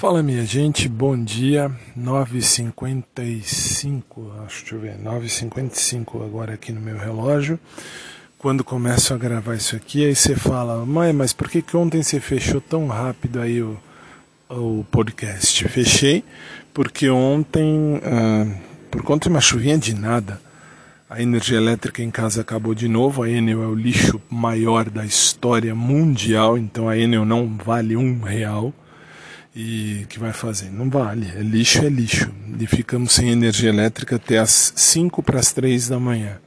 Fala minha gente, bom dia, 9h55, acho, deixa eu ver, 9h55 agora aqui no meu relógio. Quando começo a gravar isso aqui, aí você fala, mãe, mas por que, que ontem você fechou tão rápido aí o, o podcast? Fechei porque ontem, ah, por conta de uma chuvinha de nada, a energia elétrica em casa acabou de novo. A Enel é o lixo maior da história mundial, então a Enel não vale um real. E que vai fazer? Não vale. É lixo, é lixo. E ficamos sem energia elétrica até as 5 para as 3 da manhã.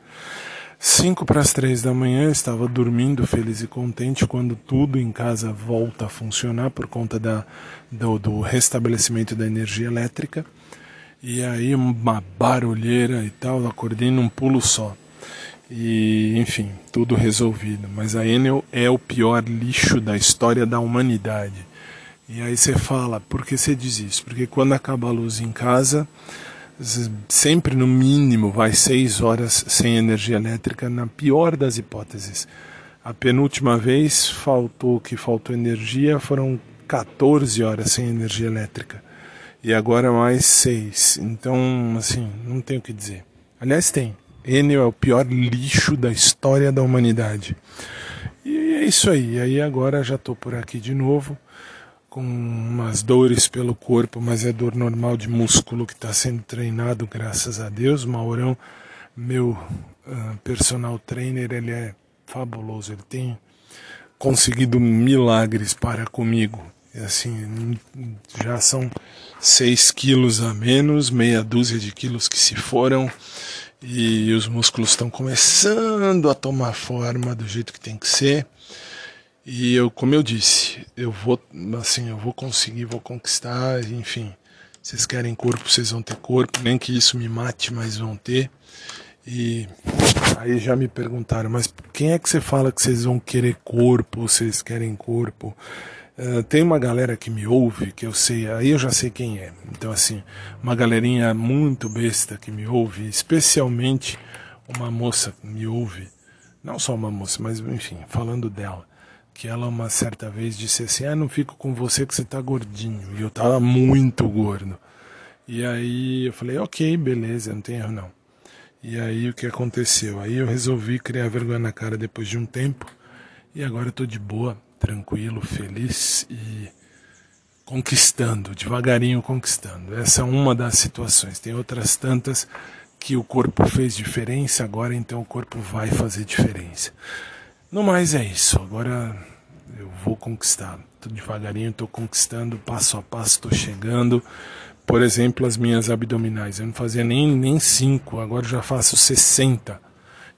5 para as 3 da manhã eu estava dormindo feliz e contente quando tudo em casa volta a funcionar por conta da, do, do restabelecimento da energia elétrica. E aí uma barulheira e tal, acordei num pulo só. E enfim, tudo resolvido. Mas a Enel é o pior lixo da história da humanidade. E aí você fala, por que você diz isso? Porque quando acaba a luz em casa, sempre no mínimo vai seis horas sem energia elétrica, na pior das hipóteses. A penúltima vez faltou que faltou energia foram 14 horas sem energia elétrica. E agora mais seis. Então, assim, não tem o que dizer. Aliás, tem. Enel é o pior lixo da história da humanidade. E é isso aí. E aí agora já estou por aqui de novo com umas dores pelo corpo, mas é dor normal de músculo que está sendo treinado, graças a Deus. Maurão, meu uh, personal trainer, ele é fabuloso, ele tem conseguido milagres para comigo. E assim, já são seis quilos a menos, meia dúzia de quilos que se foram, e os músculos estão começando a tomar forma do jeito que tem que ser. E eu, como eu disse, eu vou, assim, eu vou conseguir, vou conquistar, enfim. Vocês querem corpo, vocês vão ter corpo, nem que isso me mate, mas vão ter. E aí já me perguntaram, mas quem é que você fala que vocês vão querer corpo, vocês querem corpo? Uh, tem uma galera que me ouve, que eu sei, aí eu já sei quem é. Então, assim, uma galerinha muito besta que me ouve, especialmente uma moça que me ouve, não só uma moça, mas enfim, falando dela que ela uma certa vez disse assim: "Ah, não fico com você que você tá gordinho". E eu tava muito gordo. E aí eu falei: "OK, beleza, não tem erro não". E aí o que aconteceu? Aí eu resolvi criar vergonha na cara depois de um tempo. E agora eu tô de boa, tranquilo, feliz e conquistando, devagarinho conquistando. Essa é uma das situações. Tem outras tantas que o corpo fez diferença, agora então o corpo vai fazer diferença. No mais é isso. Agora eu vou conquistar. Tudo devagarinho, estou conquistando, passo a passo, estou chegando. Por exemplo, as minhas abdominais. Eu não fazia nem, nem cinco, agora já faço 60.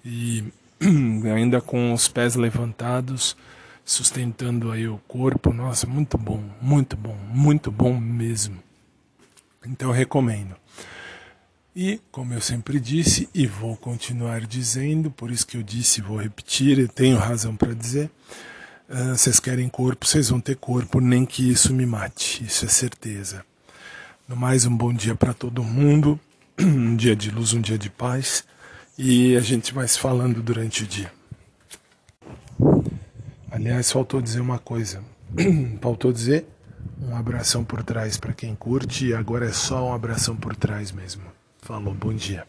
E ainda com os pés levantados, sustentando aí o corpo. Nossa, muito bom, muito bom, muito bom mesmo. Então recomendo. E, como eu sempre disse, e vou continuar dizendo, por isso que eu disse e vou repetir, e tenho razão para dizer, uh, vocês querem corpo, vocês vão ter corpo, nem que isso me mate, isso é certeza. No mais, um bom dia para todo mundo, um dia de luz, um dia de paz, e a gente vai se falando durante o dia. Aliás, faltou dizer uma coisa, faltou dizer um abração por trás para quem curte, e agora é só um abração por trás mesmo. Falou, bom dia.